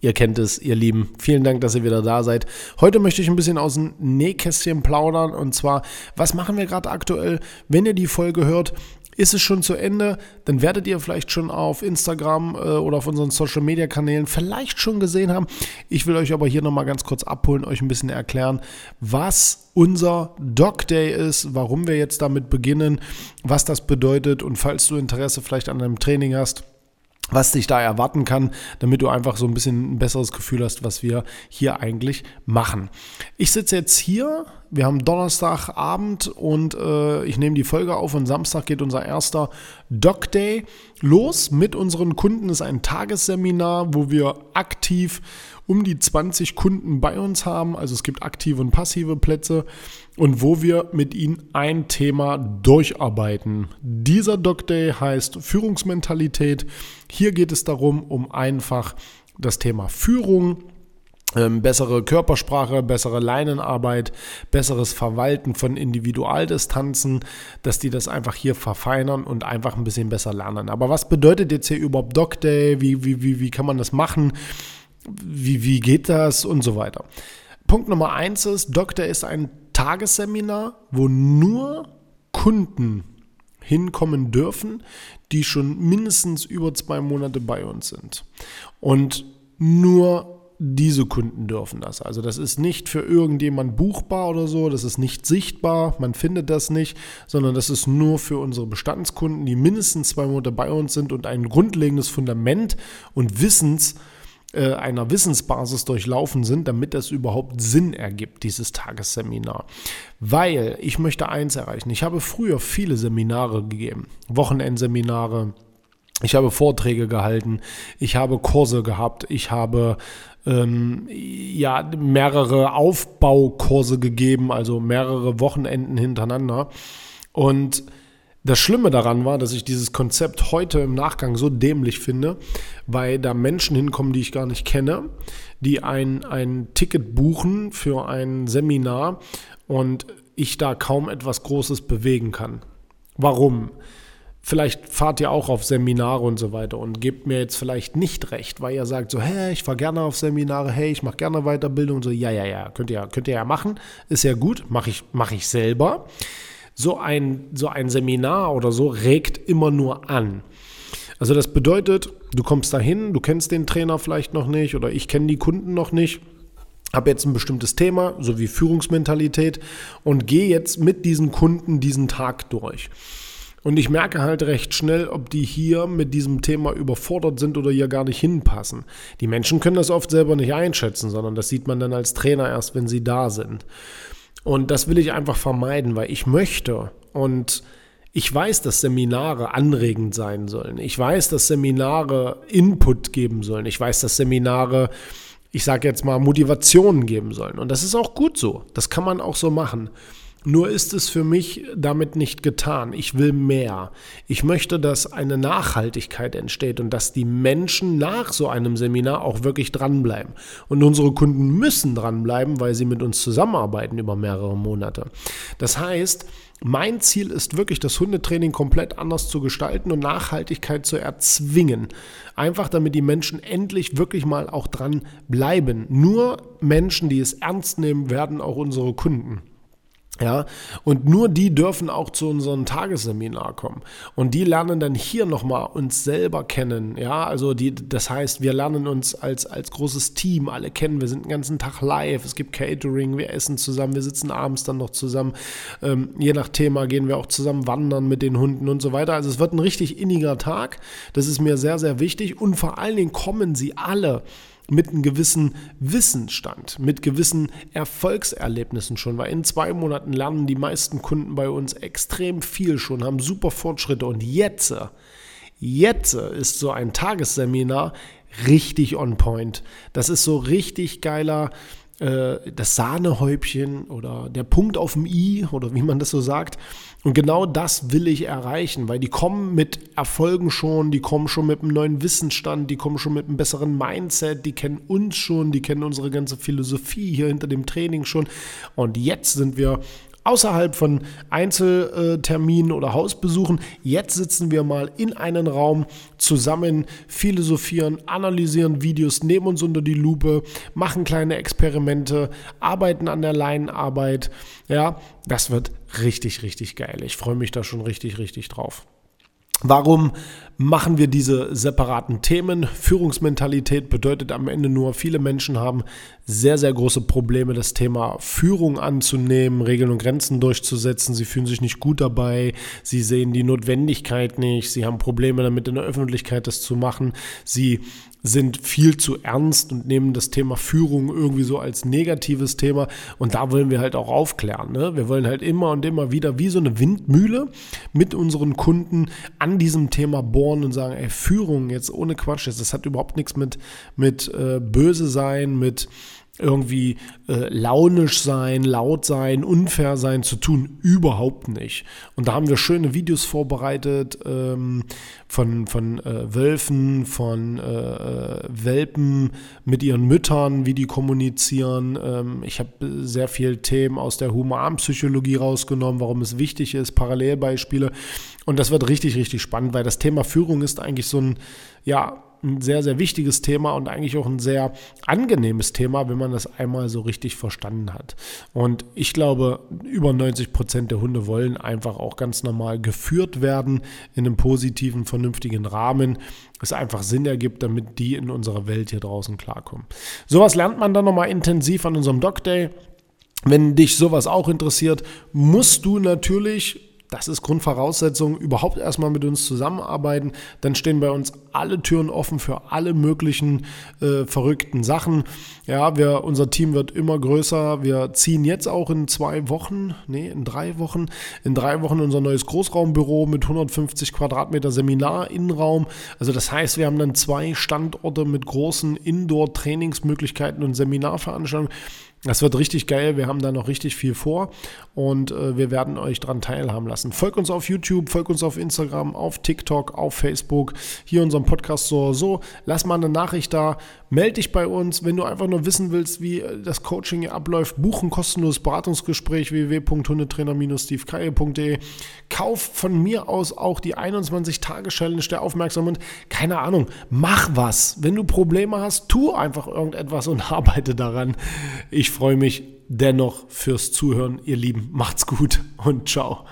Ihr kennt es, ihr Lieben. Vielen Dank, dass ihr wieder da seid. Heute möchte ich ein bisschen aus dem Nähkästchen plaudern. Und zwar, was machen wir gerade aktuell? Wenn ihr die Folge hört, ist es schon zu Ende, dann werdet ihr vielleicht schon auf Instagram äh, oder auf unseren Social Media Kanälen vielleicht schon gesehen haben. Ich will euch aber hier nochmal ganz kurz abholen, euch ein bisschen erklären, was unser Dog Day ist, warum wir jetzt damit beginnen, was das bedeutet und falls du Interesse vielleicht an einem Training hast was dich da erwarten kann, damit du einfach so ein bisschen ein besseres Gefühl hast, was wir hier eigentlich machen. Ich sitze jetzt hier, wir haben Donnerstagabend und äh, ich nehme die Folge auf und Samstag geht unser erster Dog Day los mit unseren Kunden. Ist ein Tagesseminar, wo wir aktiv um die 20 Kunden bei uns haben. Also es gibt aktive und passive Plätze und wo wir mit ihnen ein Thema durcharbeiten. Dieser Dog Day heißt Führungsmentalität. Hier geht es darum, um einfach das Thema Führung ähm, bessere Körpersprache, bessere Leinenarbeit, besseres Verwalten von Individualdistanzen, dass die das einfach hier verfeinern und einfach ein bisschen besser lernen. Aber was bedeutet jetzt hier überhaupt Dog Day? Wie, wie, wie, wie kann man das machen? wie, wie geht das und so weiter. Punkt Nummer eins ist, Doktor ist ein Tagesseminar, wo nur Kunden hinkommen dürfen, die schon mindestens über zwei Monate bei uns sind. Und nur diese Kunden dürfen das. Also das ist nicht für irgendjemand buchbar oder so, das ist nicht sichtbar, man findet das nicht, sondern das ist nur für unsere Bestandskunden, die mindestens zwei Monate bei uns sind und ein grundlegendes Fundament und Wissens äh, einer Wissensbasis durchlaufen sind, damit das überhaupt Sinn ergibt, dieses Tagesseminar. Weil ich möchte eins erreichen. Ich habe früher viele Seminare gegeben, Wochenendseminare, ich habe Vorträge gehalten, ich habe Kurse gehabt, ich habe ähm, ja mehrere Aufbaukurse gegeben, also mehrere Wochenenden hintereinander. Und das Schlimme daran war, dass ich dieses Konzept heute im Nachgang so dämlich finde, weil da Menschen hinkommen, die ich gar nicht kenne, die ein, ein Ticket buchen für ein Seminar und ich da kaum etwas Großes bewegen kann. Warum? Vielleicht fahrt ihr auch auf Seminare und so weiter und gebt mir jetzt vielleicht nicht recht, weil ihr sagt so, hey, ich fahre gerne auf Seminare, hey, ich mache gerne Weiterbildung und so, ja, ja, ja, könnt ihr, könnt ihr ja machen, ist ja gut, mache ich, mach ich selber so ein, so ein Seminar oder so regt immer nur an. Also das bedeutet, du kommst dahin, du kennst den Trainer vielleicht noch nicht oder ich kenne die Kunden noch nicht, habe jetzt ein bestimmtes Thema, so wie Führungsmentalität und gehe jetzt mit diesen Kunden diesen Tag durch. Und ich merke halt recht schnell, ob die hier mit diesem Thema überfordert sind oder hier gar nicht hinpassen. Die Menschen können das oft selber nicht einschätzen, sondern das sieht man dann als Trainer erst, wenn sie da sind. Und das will ich einfach vermeiden, weil ich möchte und ich weiß, dass Seminare anregend sein sollen. Ich weiß, dass Seminare Input geben sollen. Ich weiß, dass Seminare, ich sage jetzt mal, Motivationen geben sollen. Und das ist auch gut so. Das kann man auch so machen. Nur ist es für mich damit nicht getan. Ich will mehr. Ich möchte, dass eine Nachhaltigkeit entsteht und dass die Menschen nach so einem Seminar auch wirklich dranbleiben. Und unsere Kunden müssen dranbleiben, weil sie mit uns zusammenarbeiten über mehrere Monate. Das heißt, mein Ziel ist wirklich, das Hundetraining komplett anders zu gestalten und Nachhaltigkeit zu erzwingen. Einfach damit die Menschen endlich wirklich mal auch dran bleiben. Nur Menschen, die es ernst nehmen, werden auch unsere Kunden. Ja, und nur die dürfen auch zu unserem Tagesseminar kommen. Und die lernen dann hier nochmal uns selber kennen. Ja, also die, das heißt, wir lernen uns als, als großes Team alle kennen. Wir sind den ganzen Tag live. Es gibt Catering, wir essen zusammen, wir sitzen abends dann noch zusammen. Ähm, je nach Thema gehen wir auch zusammen wandern mit den Hunden und so weiter. Also es wird ein richtig inniger Tag. Das ist mir sehr, sehr wichtig. Und vor allen Dingen kommen sie alle mit einem gewissen Wissensstand, mit gewissen Erfolgserlebnissen schon, weil in zwei Monaten lernen die meisten Kunden bei uns extrem viel schon, haben super Fortschritte und jetzt, jetzt ist so ein Tagesseminar richtig on point. Das ist so richtig geiler das Sahnehäubchen oder der Punkt auf dem i oder wie man das so sagt. Und genau das will ich erreichen, weil die kommen mit Erfolgen schon, die kommen schon mit einem neuen Wissensstand, die kommen schon mit einem besseren Mindset, die kennen uns schon, die kennen unsere ganze Philosophie hier hinter dem Training schon. Und jetzt sind wir außerhalb von Einzelterminen oder Hausbesuchen. Jetzt sitzen wir mal in einen Raum zusammen, philosophieren, analysieren Videos, nehmen uns unter die Lupe, machen kleine Experimente, arbeiten an der Leinenarbeit. Ja, das wird richtig, richtig geil. Ich freue mich da schon richtig, richtig drauf. Warum machen wir diese separaten Themen? Führungsmentalität bedeutet am Ende nur, viele Menschen haben sehr, sehr große Probleme, das Thema Führung anzunehmen, Regeln und Grenzen durchzusetzen. Sie fühlen sich nicht gut dabei, sie sehen die Notwendigkeit nicht, sie haben Probleme damit in der Öffentlichkeit das zu machen, sie sind viel zu ernst und nehmen das Thema Führung irgendwie so als negatives Thema. Und da wollen wir halt auch aufklären. Ne? Wir wollen halt immer und immer wieder wie so eine Windmühle mit unseren Kunden an diesem Thema bohren und sagen, ey, Führung jetzt ohne Quatsch, das hat überhaupt nichts mit, mit äh, böse sein, mit irgendwie äh, launisch sein, laut sein, unfair sein zu tun. Überhaupt nicht. Und da haben wir schöne Videos vorbereitet ähm, von, von äh, Wölfen, von äh, äh Welpen mit ihren Müttern, wie die kommunizieren. Ähm, ich habe sehr viele Themen aus der Humanpsychologie rausgenommen, warum es wichtig ist, Parallelbeispiele. Und das wird richtig, richtig spannend, weil das Thema Führung ist eigentlich so ein, ja, ein sehr, sehr wichtiges Thema und eigentlich auch ein sehr angenehmes Thema, wenn man das einmal so richtig verstanden hat. Und ich glaube, über 90 Prozent der Hunde wollen einfach auch ganz normal geführt werden in einem positiven, vernünftigen Rahmen. Es einfach Sinn ergibt, damit die in unserer Welt hier draußen klarkommen. Sowas lernt man dann nochmal intensiv an unserem Dog Day. Wenn dich sowas auch interessiert, musst du natürlich das ist Grundvoraussetzung, überhaupt erstmal mit uns zusammenarbeiten. Dann stehen bei uns alle Türen offen für alle möglichen äh, verrückten Sachen. Ja, wir, unser Team wird immer größer. Wir ziehen jetzt auch in zwei Wochen, nee, in drei Wochen, in drei Wochen unser neues Großraumbüro mit 150 Quadratmeter Seminar-Innenraum. Also das heißt, wir haben dann zwei Standorte mit großen Indoor-Trainingsmöglichkeiten und Seminarveranstaltungen. Das wird richtig geil. Wir haben da noch richtig viel vor und äh, wir werden euch daran teilhaben lassen. Folgt uns auf YouTube, folgt uns auf Instagram, auf TikTok, auf Facebook, hier unserem Podcast so so. Lass mal eine Nachricht da, melde dich bei uns, wenn du einfach nur wissen willst, wie äh, das Coaching hier abläuft. Buchen kostenloses Beratungsgespräch www.hundetrainer-stevekaye.de. Kauf von mir aus auch die 21-Tage-Challenge der Aufmerksamen. Keine Ahnung, mach was. Wenn du Probleme hast, tu einfach irgendetwas und arbeite daran. Ich freue mich dennoch fürs Zuhören, ihr Lieben. Macht's gut und ciao.